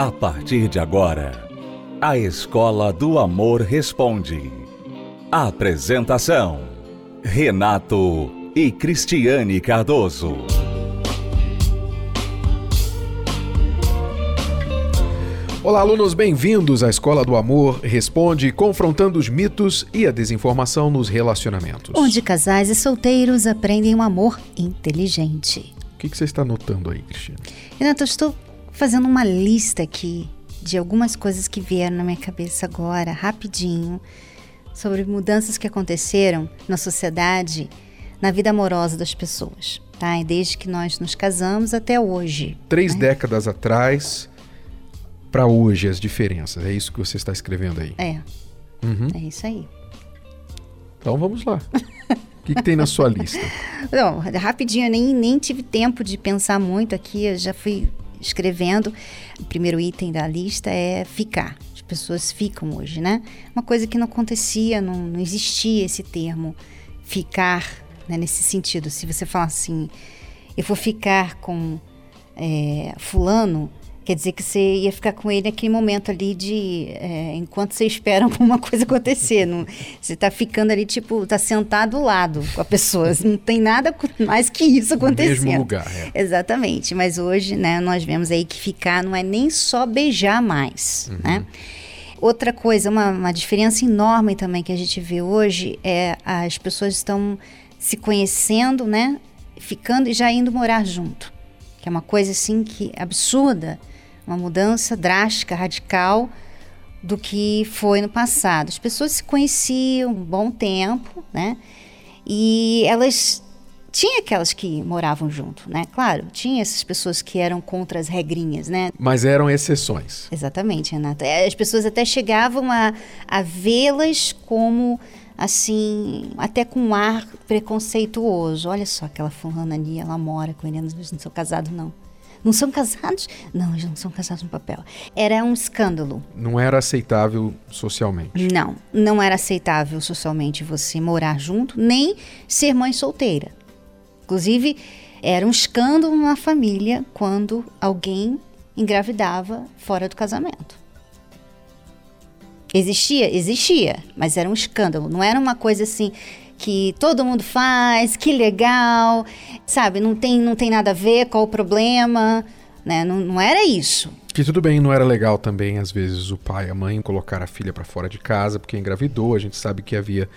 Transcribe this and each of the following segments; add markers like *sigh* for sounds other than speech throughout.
A partir de agora, a Escola do Amor Responde. Apresentação: Renato e Cristiane Cardoso. Olá, alunos, bem-vindos à Escola do Amor Responde, confrontando os mitos e a desinformação nos relacionamentos. Onde casais e solteiros aprendem um amor inteligente. O que, que você está notando aí, Cristiane? Renato, eu estou fazendo uma lista aqui de algumas coisas que vieram na minha cabeça agora, rapidinho, sobre mudanças que aconteceram na sociedade, na vida amorosa das pessoas, tá? E desde que nós nos casamos até hoje. Três né? décadas atrás para hoje as diferenças. É isso que você está escrevendo aí. É. Uhum. É isso aí. Então vamos lá. O que, que, tem na sua lista? *laughs* Não, rapidinho, eu nem, nem tive tempo de pensar muito aqui, eu já fui escrevendo. O primeiro item da lista é ficar. As pessoas ficam hoje, né? Uma coisa que não acontecia, não, não existia esse termo ficar, né, nesse sentido. Se você falar assim, eu vou ficar com é, fulano, quer dizer que você ia ficar com ele naquele momento ali de é, enquanto você espera *laughs* alguma coisa acontecer. Não, você está ficando ali, tipo, tá sentado ao lado com a pessoa. *laughs* Não tem nada mais que isso acontecendo. No mesmo lugar, é. Exatamente. Mas hoje, né, nós vemos aí que ficar não é nem só beijar mais, Uhum. né? Outra coisa, uma, uma diferença enorme também que a gente vê hoje é as pessoas estão se conhecendo, né? Ficando e já indo morar junto. Que é uma coisa assim que absurda, uma mudança drástica, radical do que foi no passado. As pessoas se conheciam um bom tempo, né? E elas tinha aquelas que moravam junto, né? Claro, tinha essas pessoas que eram contra as regrinhas, né? Mas eram exceções. Exatamente, Renata. É, As pessoas até chegavam a, a vê-las como assim, até com um ar preconceituoso. Olha só aquela fulana ali, ela mora com ele, eles não são casados, não. Não são casados? Não, eles não são casados no papel. Era um escândalo. Não era aceitável socialmente. Não, não era aceitável socialmente você morar junto, nem ser mãe solteira. Inclusive, era um escândalo na família quando alguém engravidava fora do casamento. Existia? Existia, mas era um escândalo. Não era uma coisa assim que todo mundo faz, que legal, sabe? Não tem, não tem nada a ver, qual o problema, né? Não, não era isso. Que tudo bem, não era legal também, às vezes, o pai e a mãe colocar a filha para fora de casa porque engravidou. A gente sabe que havia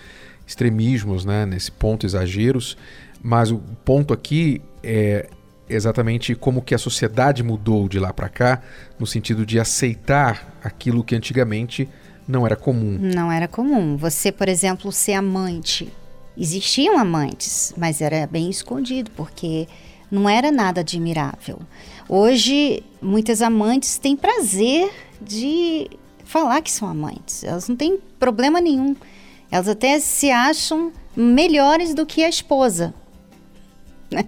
extremismos, né, nesse ponto, exageros. Mas o ponto aqui é exatamente como que a sociedade mudou de lá para cá, no sentido de aceitar aquilo que antigamente não era comum. Não era comum. Você, por exemplo, ser amante. Existiam amantes, mas era bem escondido, porque não era nada admirável. Hoje, muitas amantes têm prazer de falar que são amantes. Elas não têm problema nenhum. Elas até se acham melhores do que a esposa. né?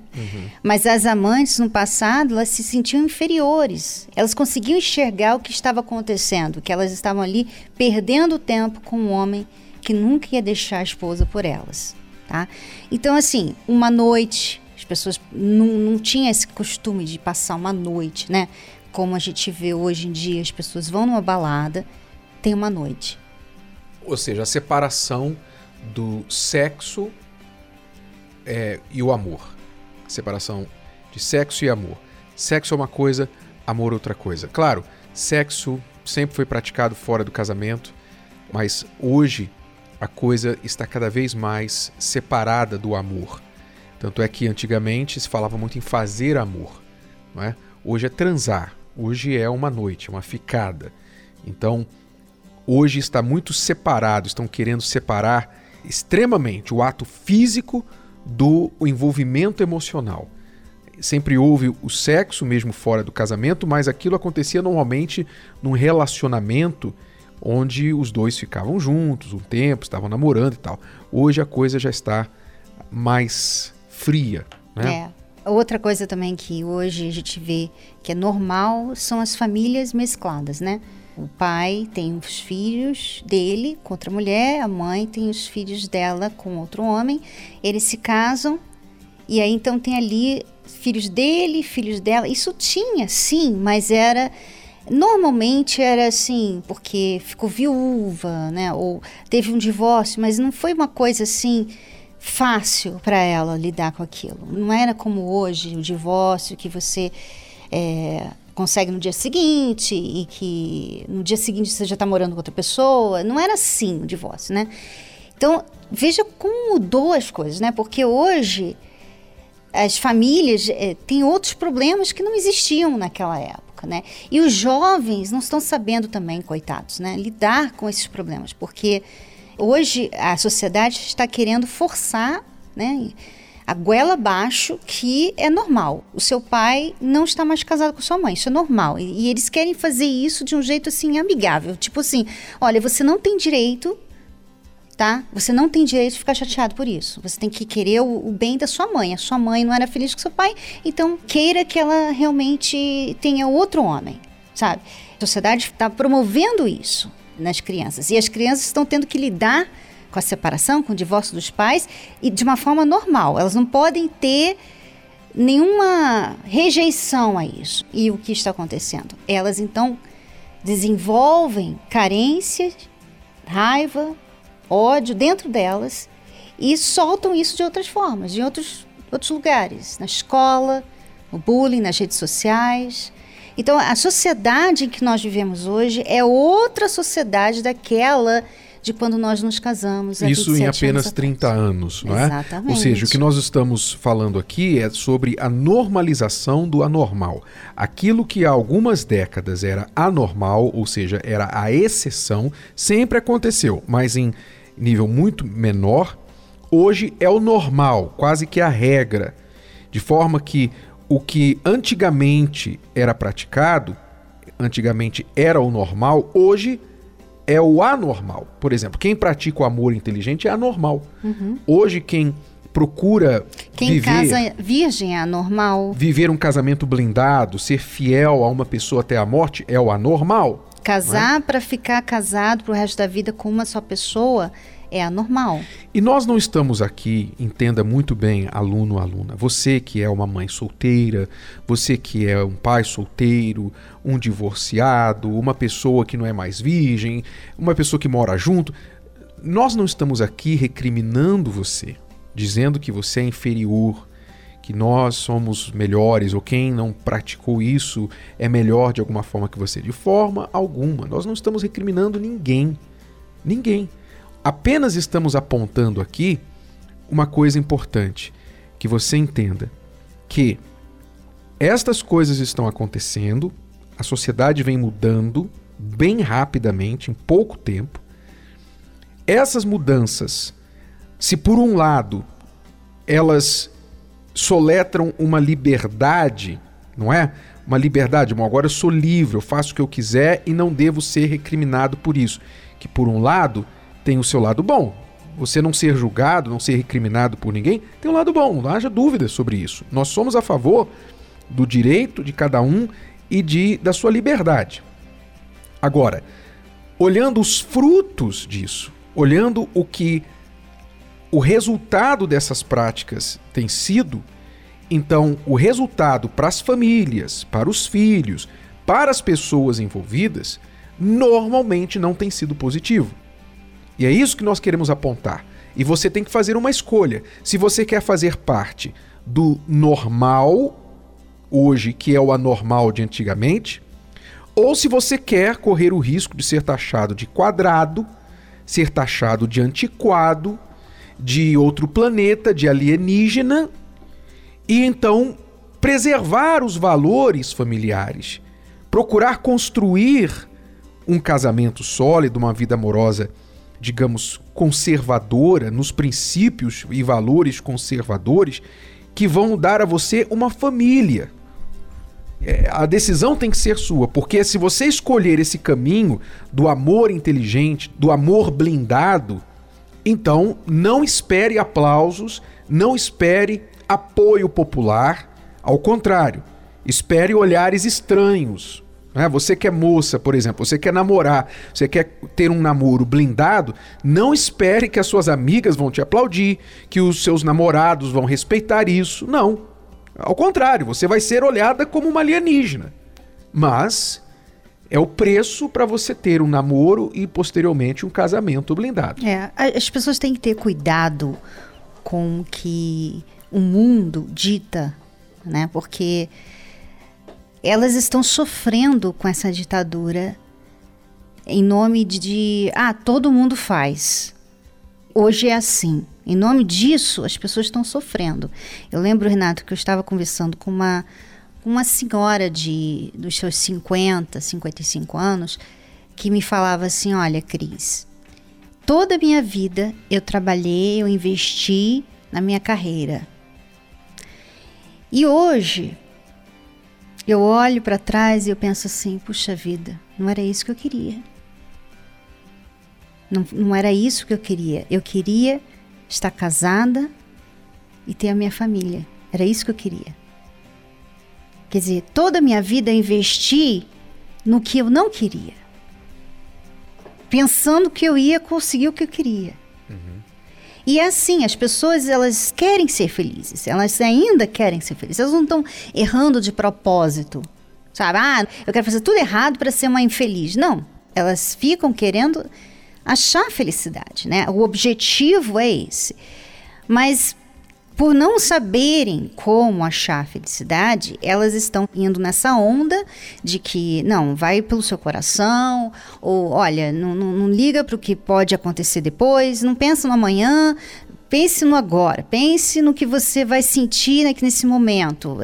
Mas as amantes no passado, elas se sentiam inferiores. Elas conseguiam enxergar o que estava acontecendo, que elas estavam ali perdendo tempo com um homem que nunca ia deixar a esposa por elas, tá? Então, assim, uma noite, as pessoas não, não tinham esse costume de passar uma noite, né? Como a gente vê hoje em dia, as pessoas vão numa balada, tem uma noite. Ou seja, a separação do sexo é, e o amor. Separação de sexo e amor. Sexo é uma coisa, amor outra coisa. Claro, sexo sempre foi praticado fora do casamento, mas hoje a coisa está cada vez mais separada do amor. Tanto é que antigamente se falava muito em fazer amor, não é? Hoje é transar, hoje é uma noite, uma ficada. Então, hoje está muito separado, estão querendo separar extremamente o ato físico do envolvimento emocional. Sempre houve o sexo mesmo fora do casamento, mas aquilo acontecia normalmente num relacionamento onde os dois ficavam juntos um tempo, estavam namorando e tal. Hoje a coisa já está mais fria, né? É. Outra coisa também que hoje a gente vê que é normal são as famílias mescladas, né? O pai tem os filhos dele com outra mulher, a mãe tem os filhos dela com outro homem. Eles se casam e aí então tem ali filhos dele, filhos dela. Isso tinha, sim, mas era Normalmente era assim, porque ficou viúva, né? Ou teve um divórcio, mas não foi uma coisa assim fácil para ela lidar com aquilo. Não era como hoje o divórcio que você é, consegue no dia seguinte e que no dia seguinte você já está morando com outra pessoa. Não era assim o divórcio, né? Então veja como mudou as coisas, né? Porque hoje as famílias é, têm outros problemas que não existiam naquela época, né? E os jovens não estão sabendo também, coitados, né? Lidar com esses problemas, porque hoje a sociedade está querendo forçar, né? A goela abaixo que é normal. O seu pai não está mais casado com sua mãe, isso é normal. E, e eles querem fazer isso de um jeito assim amigável, tipo assim, olha, você não tem direito tá? Você não tem direito de ficar chateado por isso. Você tem que querer o, o, bem da sua mãe. A sua mãe não era feliz com seu pai, então queira que ela realmente tenha outro homem, sabe? A sociedade está promovendo isso nas crianças e as crianças estão tendo que lidar com a separação, com o divórcio dos pais e de uma forma normal. Elas não podem ter nenhuma rejeição a isso. E o que está acontecendo? Elas então desenvolvem carências, raiva, ódio dentro delas e soltam isso de outras formas, de outros, outros lugares, na escola, no bullying, nas redes sociais. Então, a sociedade em que nós vivemos hoje é outra sociedade daquela de quando nós nos casamos. Isso em apenas 30 anos, não é? Exatamente. Ou seja, o que nós estamos falando aqui é sobre a normalização do anormal. Aquilo que há algumas décadas era anormal, ou seja, era a exceção, sempre aconteceu, mas em nível muito menor, hoje é o normal, quase que a regra. De forma que o que antigamente era praticado, antigamente era o normal, hoje é o anormal. Por exemplo, quem pratica o amor inteligente é anormal. Uhum. Hoje, quem procura quem viver, casa virgem é anormal. Viver um casamento blindado, ser fiel a uma pessoa até a morte é o anormal. Casar é? para ficar casado pro resto da vida com uma só pessoa é anormal. E nós não estamos aqui, entenda muito bem, aluno, aluna. Você que é uma mãe solteira, você que é um pai solteiro, um divorciado, uma pessoa que não é mais virgem, uma pessoa que mora junto, nós não estamos aqui recriminando você, dizendo que você é inferior, que nós somos melhores ou quem não praticou isso é melhor de alguma forma que você. De forma alguma. Nós não estamos recriminando ninguém. Ninguém. Apenas estamos apontando aqui uma coisa importante, que você entenda que estas coisas estão acontecendo, a sociedade vem mudando bem rapidamente, em pouco tempo. Essas mudanças, se por um lado elas soletram uma liberdade, não é? Uma liberdade, bom, agora eu sou livre, eu faço o que eu quiser e não devo ser recriminado por isso. Que por um lado tem o seu lado bom. Você não ser julgado, não ser recriminado por ninguém, tem um lado bom, não haja dúvida sobre isso. Nós somos a favor do direito de cada um e de da sua liberdade. Agora, olhando os frutos disso, olhando o que o resultado dessas práticas tem sido, então o resultado para as famílias, para os filhos, para as pessoas envolvidas, normalmente não tem sido positivo. E é isso que nós queremos apontar. E você tem que fazer uma escolha. Se você quer fazer parte do normal, hoje, que é o anormal de antigamente, ou se você quer correr o risco de ser taxado de quadrado, ser taxado de antiquado, de outro planeta, de alienígena, e então preservar os valores familiares, procurar construir um casamento sólido, uma vida amorosa digamos, conservadora, nos princípios e valores conservadores que vão dar a você uma família. É, a decisão tem que ser sua, porque se você escolher esse caminho do amor inteligente, do amor blindado, então não espere aplausos, não espere apoio popular, ao contrário, espere olhares estranhos, né? Você que é moça, por exemplo, você quer namorar, você quer ter um namoro blindado, não espere que as suas amigas vão te aplaudir, que os seus namorados vão respeitar isso. Não. Ao contrário, você vai ser olhada como uma alienígena. Mas é o preço para você ter um namoro e posteriormente um casamento blindado. É, as pessoas têm que ter cuidado com o que o mundo dita, né? Porque elas estão sofrendo com essa ditadura em nome de, ah, todo mundo faz. Hoje é assim. Em nome disso, as pessoas estão sofrendo. Eu lembro, Renato, que eu estava conversando com uma uma senhora de dos seus 50, 55 anos, que me falava assim: "Olha, Cris, toda a minha vida eu trabalhei, eu investi na minha carreira. E hoje eu olho para trás e eu penso assim: puxa vida, não era isso que eu queria. Não, não era isso que eu queria. Eu queria estar casada e ter a minha família. Era isso que eu queria. Quer dizer, toda a minha vida eu investi no que eu não queria. Pensando que eu ia conseguir o que eu queria. E é assim, as pessoas elas querem ser felizes, elas ainda querem ser felizes, elas não estão errando de propósito, sabe? Ah, eu quero fazer tudo errado para ser uma infeliz. Não, elas ficam querendo achar felicidade, né? O objetivo é esse. Mas por não saberem como achar felicidade, elas estão indo nessa onda de que, não, vai pelo seu coração, ou olha, não, não, não liga para o que pode acontecer depois, não pensa no amanhã, pense no agora, pense no que você vai sentir aqui nesse momento,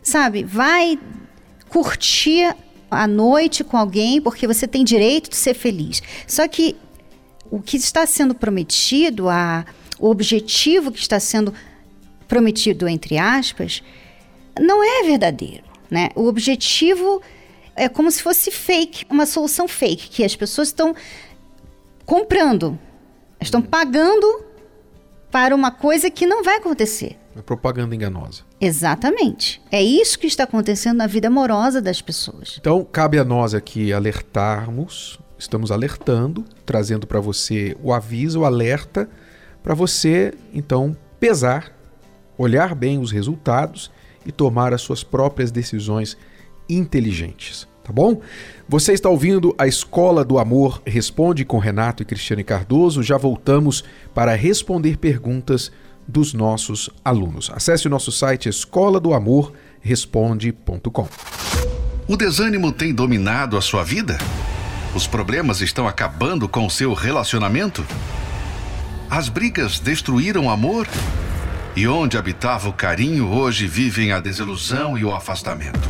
sabe? Vai curtir a noite com alguém porque você tem direito de ser feliz. Só que o que está sendo prometido, a, o objetivo que está sendo prometido, entre aspas, não é verdadeiro. Né? O objetivo é como se fosse fake, uma solução fake, que as pessoas estão comprando, estão uhum. pagando para uma coisa que não vai acontecer. É propaganda enganosa. Exatamente. É isso que está acontecendo na vida amorosa das pessoas. Então, cabe a nós aqui alertarmos, estamos alertando, trazendo para você o aviso, o alerta, para você, então, pesar olhar bem os resultados e tomar as suas próprias decisões inteligentes, tá bom? Você está ouvindo a Escola do Amor Responde com Renato e Cristiane Cardoso. Já voltamos para responder perguntas dos nossos alunos. Acesse o nosso site escola do amor responde.com. O desânimo tem dominado a sua vida? Os problemas estão acabando com o seu relacionamento? As brigas destruíram o amor? E onde habitava o carinho, hoje vivem a desilusão e o afastamento.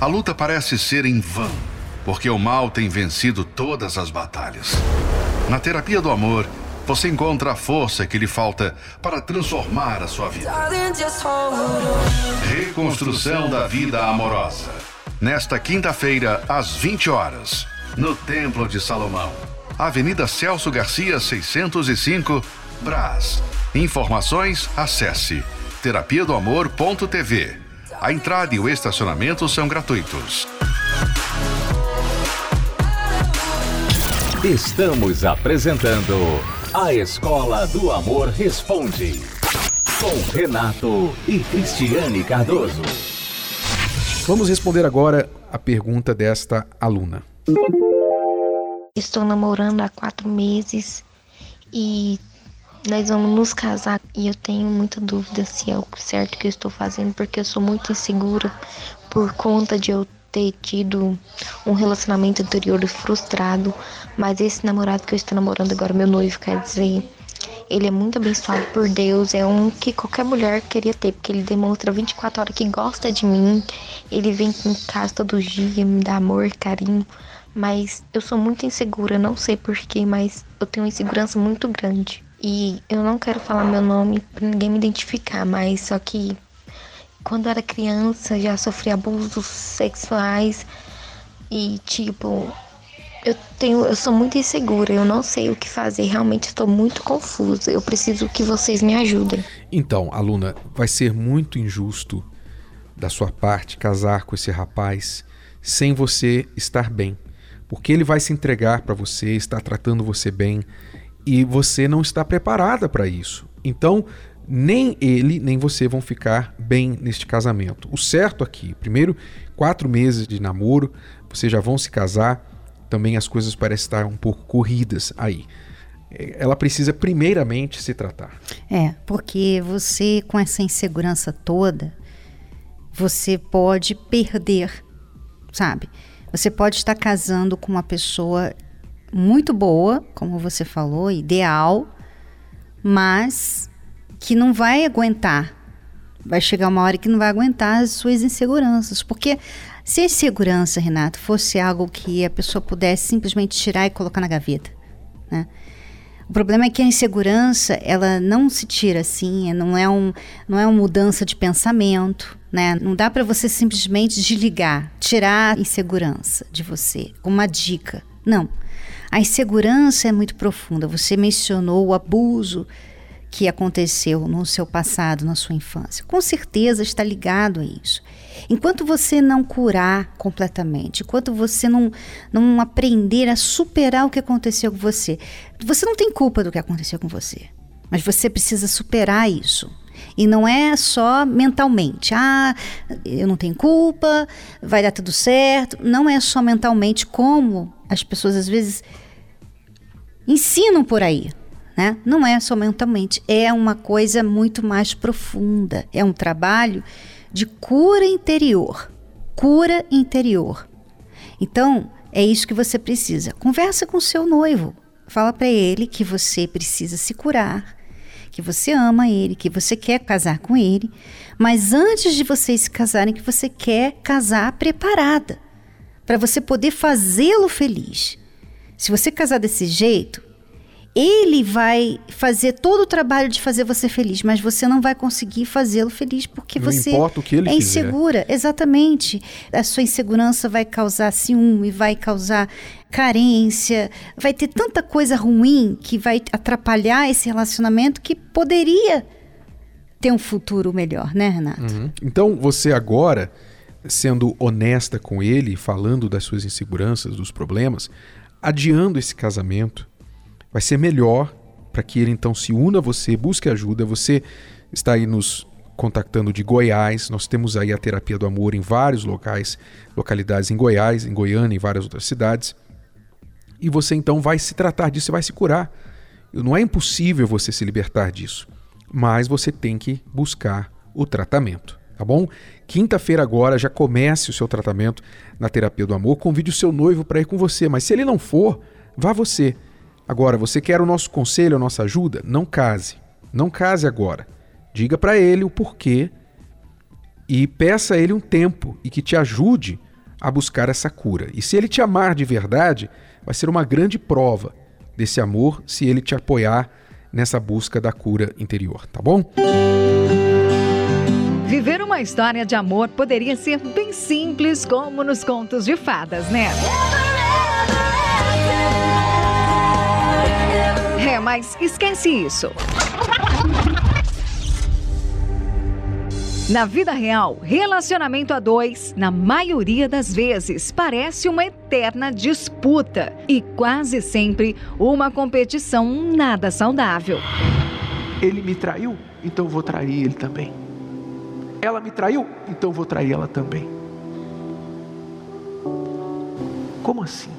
A luta parece ser em vão, porque o mal tem vencido todas as batalhas. Na terapia do amor, você encontra a força que lhe falta para transformar a sua vida. Reconstrução da vida amorosa. Nesta quinta-feira, às 20 horas, no Templo de Salomão, Avenida Celso Garcia, 605, Brás. Informações, acesse terapia do amor.tv. A entrada e o estacionamento são gratuitos. Estamos apresentando A Escola do Amor Responde. Com Renato e Cristiane Cardoso. Vamos responder agora a pergunta desta aluna. Estou namorando há quatro meses e nós vamos nos casar e eu tenho muita dúvida se é o certo que eu estou fazendo, porque eu sou muito insegura por conta de eu ter tido um relacionamento anterior frustrado. Mas esse namorado que eu estou namorando agora, meu noivo, quer dizer, ele é muito abençoado por Deus, é um que qualquer mulher queria ter, porque ele demonstra 24 horas que gosta de mim, ele vem em casa todo dia, me dá amor, carinho. Mas eu sou muito insegura, não sei porquê, mas eu tenho uma insegurança muito grande. E eu não quero falar meu nome para ninguém me identificar, mas só que quando eu era criança já sofri abusos sexuais e tipo eu tenho eu sou muito insegura, eu não sei o que fazer, realmente estou muito confusa. Eu preciso que vocês me ajudem. Então, aluna, vai ser muito injusto da sua parte casar com esse rapaz sem você estar bem, porque ele vai se entregar para você, está tratando você bem, e você não está preparada para isso. Então, nem ele nem você vão ficar bem neste casamento. O certo aqui, primeiro, quatro meses de namoro, vocês já vão se casar, também as coisas parecem estar um pouco corridas aí. É, ela precisa primeiramente se tratar. É, porque você com essa insegurança toda, você pode perder, sabe? Você pode estar casando com uma pessoa muito boa, como você falou, ideal, mas que não vai aguentar. Vai chegar uma hora que não vai aguentar as suas inseguranças. Porque se a insegurança, Renato, fosse algo que a pessoa pudesse simplesmente tirar e colocar na gaveta, né? O problema é que a insegurança, ela não se tira assim, não é, um, não é uma mudança de pensamento, né? Não dá para você simplesmente desligar, tirar a insegurança de você, uma dica. Não. A insegurança é muito profunda. Você mencionou o abuso que aconteceu no seu passado, na sua infância. Com certeza está ligado a isso. Enquanto você não curar completamente, enquanto você não, não aprender a superar o que aconteceu com você, você não tem culpa do que aconteceu com você, mas você precisa superar isso. E não é só mentalmente. Ah, eu não tenho culpa, vai dar tudo certo. Não é só mentalmente, como as pessoas às vezes ensinam por aí. Né? Não é só mentalmente, é uma coisa muito mais profunda. É um trabalho de cura interior. Cura interior. Então, é isso que você precisa. Conversa com seu noivo. Fala para ele que você precisa se curar, que você ama ele, que você quer casar com ele, mas antes de vocês se casarem, que você quer casar preparada, para você poder fazê-lo feliz. Se você casar desse jeito, ele vai fazer todo o trabalho de fazer você feliz, mas você não vai conseguir fazê-lo feliz porque não você importa o que ele é insegura. Fizer. Exatamente. A sua insegurança vai causar ciúme, vai causar carência, vai ter tanta coisa ruim que vai atrapalhar esse relacionamento que poderia ter um futuro melhor, né, Renato? Uhum. Então, você agora, sendo honesta com ele, falando das suas inseguranças, dos problemas, adiando esse casamento, vai ser melhor para que ele então se una a você, busque ajuda. Você está aí nos contactando de Goiás. Nós temos aí a terapia do amor em vários locais, localidades em Goiás, em Goiânia, em várias outras cidades. E você então vai se tratar disso, você vai se curar. Não é impossível você se libertar disso, mas você tem que buscar o tratamento, tá bom? Quinta-feira agora já comece o seu tratamento na terapia do amor. Convide o seu noivo para ir com você, mas se ele não for, vá você. Agora, você quer o nosso conselho, a nossa ajuda? Não case. Não case agora. Diga para ele o porquê e peça a ele um tempo e que te ajude a buscar essa cura. E se ele te amar de verdade, vai ser uma grande prova desse amor se ele te apoiar nessa busca da cura interior, tá bom? Viver uma história de amor poderia ser bem simples, como nos contos de fadas, né? Mas esquece isso. Na vida real, relacionamento a dois, na maioria das vezes, parece uma eterna disputa e quase sempre uma competição nada saudável. Ele me traiu, então vou trair ele também. Ela me traiu, então vou trair ela também. Como assim?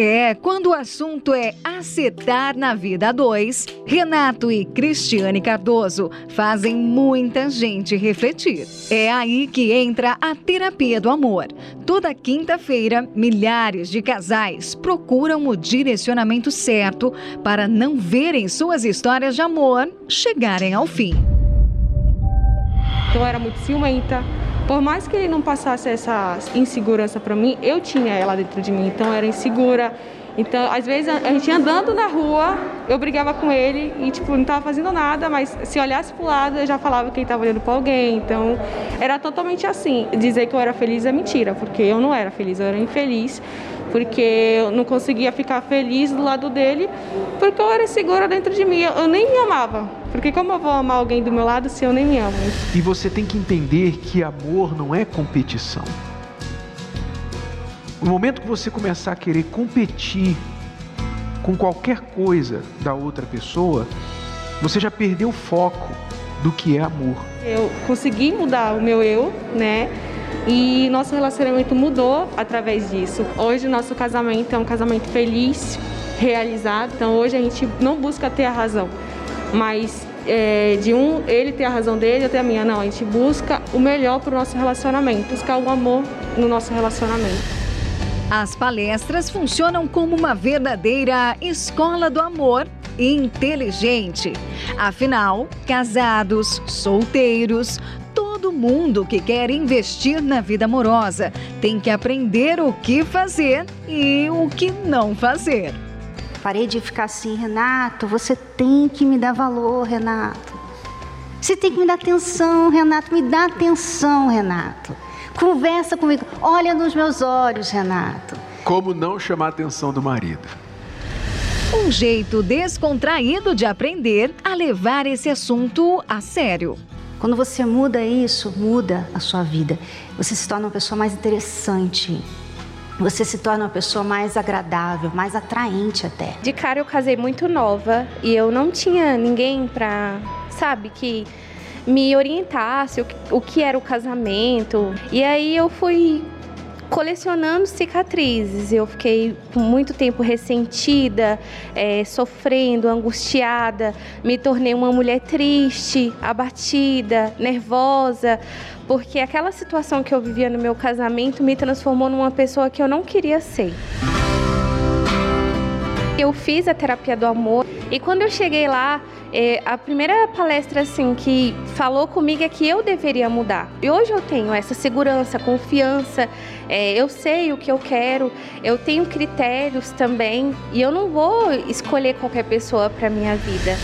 É, quando o assunto é acertar na vida a dois, Renato e Cristiane Cardoso fazem muita gente refletir. É aí que entra a terapia do amor. Toda quinta-feira, milhares de casais procuram o direcionamento certo para não verem suas histórias de amor chegarem ao fim. Então eu era muito ciumenta, por mais que ele não passasse essa insegurança para mim, eu tinha ela dentro de mim, então era insegura. Então, às vezes, a gente andando na rua, eu brigava com ele e, tipo, não estava fazendo nada, mas se olhasse pro lado, eu já falava que ele estava olhando para alguém. Então, era totalmente assim. Dizer que eu era feliz é mentira, porque eu não era feliz, eu era infeliz, porque eu não conseguia ficar feliz do lado dele, porque eu era insegura dentro de mim. Eu nem me amava. Porque como eu vou amar alguém do meu lado se eu nem me amo? E você tem que entender que amor não é competição. No momento que você começar a querer competir com qualquer coisa da outra pessoa, você já perdeu o foco do que é amor. Eu consegui mudar o meu eu, né? E nosso relacionamento mudou através disso. Hoje o nosso casamento é um casamento feliz, realizado. Então hoje a gente não busca ter a razão, mas é, de um ele ter a razão dele, eu ter a minha. Não, a gente busca o melhor para o nosso relacionamento, buscar o amor no nosso relacionamento. As palestras funcionam como uma verdadeira escola do amor inteligente. Afinal, casados, solteiros, todo mundo que quer investir na vida amorosa tem que aprender o que fazer e o que não fazer. Parei de ficar assim, Renato, você tem que me dar valor, Renato. Você tem que me dar atenção, Renato. Me dá atenção, Renato. Conversa comigo. Olha nos meus olhos, Renato. Como não chamar a atenção do marido? Um jeito descontraído de aprender a levar esse assunto a sério. Quando você muda isso, muda a sua vida. Você se torna uma pessoa mais interessante. Você se torna uma pessoa mais agradável, mais atraente até. De cara eu casei muito nova e eu não tinha ninguém pra, sabe, que me orientasse o que, o que era o casamento. E aí eu fui colecionando cicatrizes. Eu fiquei muito tempo ressentida, é, sofrendo, angustiada. Me tornei uma mulher triste, abatida, nervosa, porque aquela situação que eu vivia no meu casamento me transformou numa pessoa que eu não queria ser. Eu fiz a terapia do amor e quando eu cheguei lá, é, a primeira palestra assim que falou comigo é que eu deveria mudar. E hoje eu tenho essa segurança, confiança, é, eu sei o que eu quero, eu tenho critérios também e eu não vou escolher qualquer pessoa para minha vida.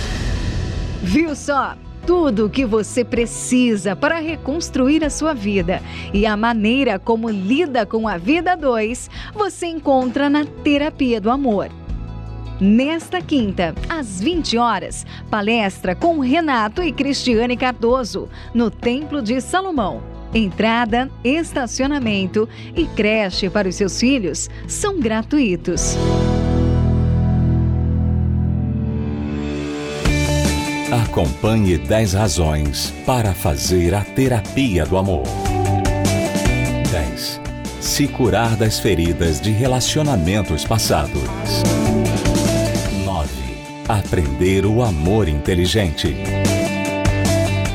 Viu só? Tudo o que você precisa para reconstruir a sua vida e a maneira como lida com a vida dois, você encontra na Terapia do Amor. Nesta quinta, às 20 horas, palestra com Renato e Cristiane Cardoso, no Templo de Salomão. Entrada, estacionamento e creche para os seus filhos são gratuitos. Acompanhe 10 razões para fazer a terapia do amor. 10. Se curar das feridas de relacionamentos passados. 9. Aprender o amor inteligente.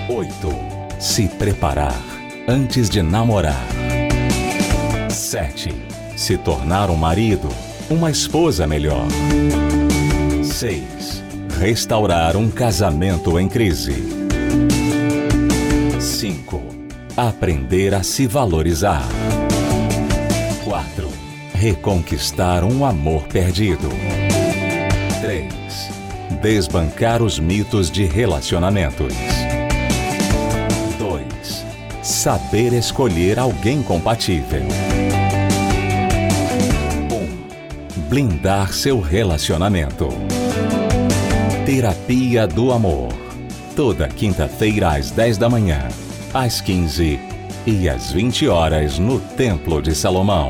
8. Se preparar antes de namorar. 7. Se tornar um marido, uma esposa melhor. 6 restaurar um casamento em crise. 5. Aprender a se valorizar. 4. Reconquistar um amor perdido. 3. Desbancar os mitos de relacionamentos. 2. Saber escolher alguém compatível. 1. Blindar seu relacionamento. Terapia do Amor. Toda quinta-feira às 10 da manhã, às 15 e às 20 horas no Templo de Salomão.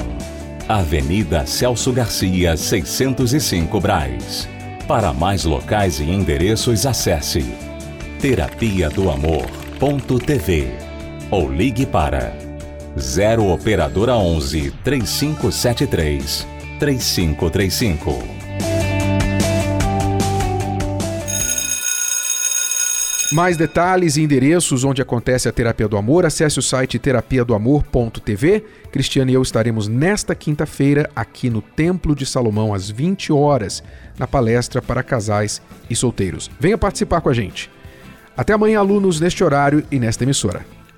Avenida Celso Garcia, 605 Braz. Para mais locais e endereços, acesse terapia do amor.tv ou ligue para 0 operadora 11 3573 3535. Mais detalhes e endereços onde acontece a Terapia do Amor, acesse o site terapiadoamor.tv. Cristiano e eu estaremos nesta quinta-feira aqui no Templo de Salomão às 20 horas, na palestra para casais e solteiros. Venha participar com a gente. Até amanhã, alunos, neste horário e nesta emissora.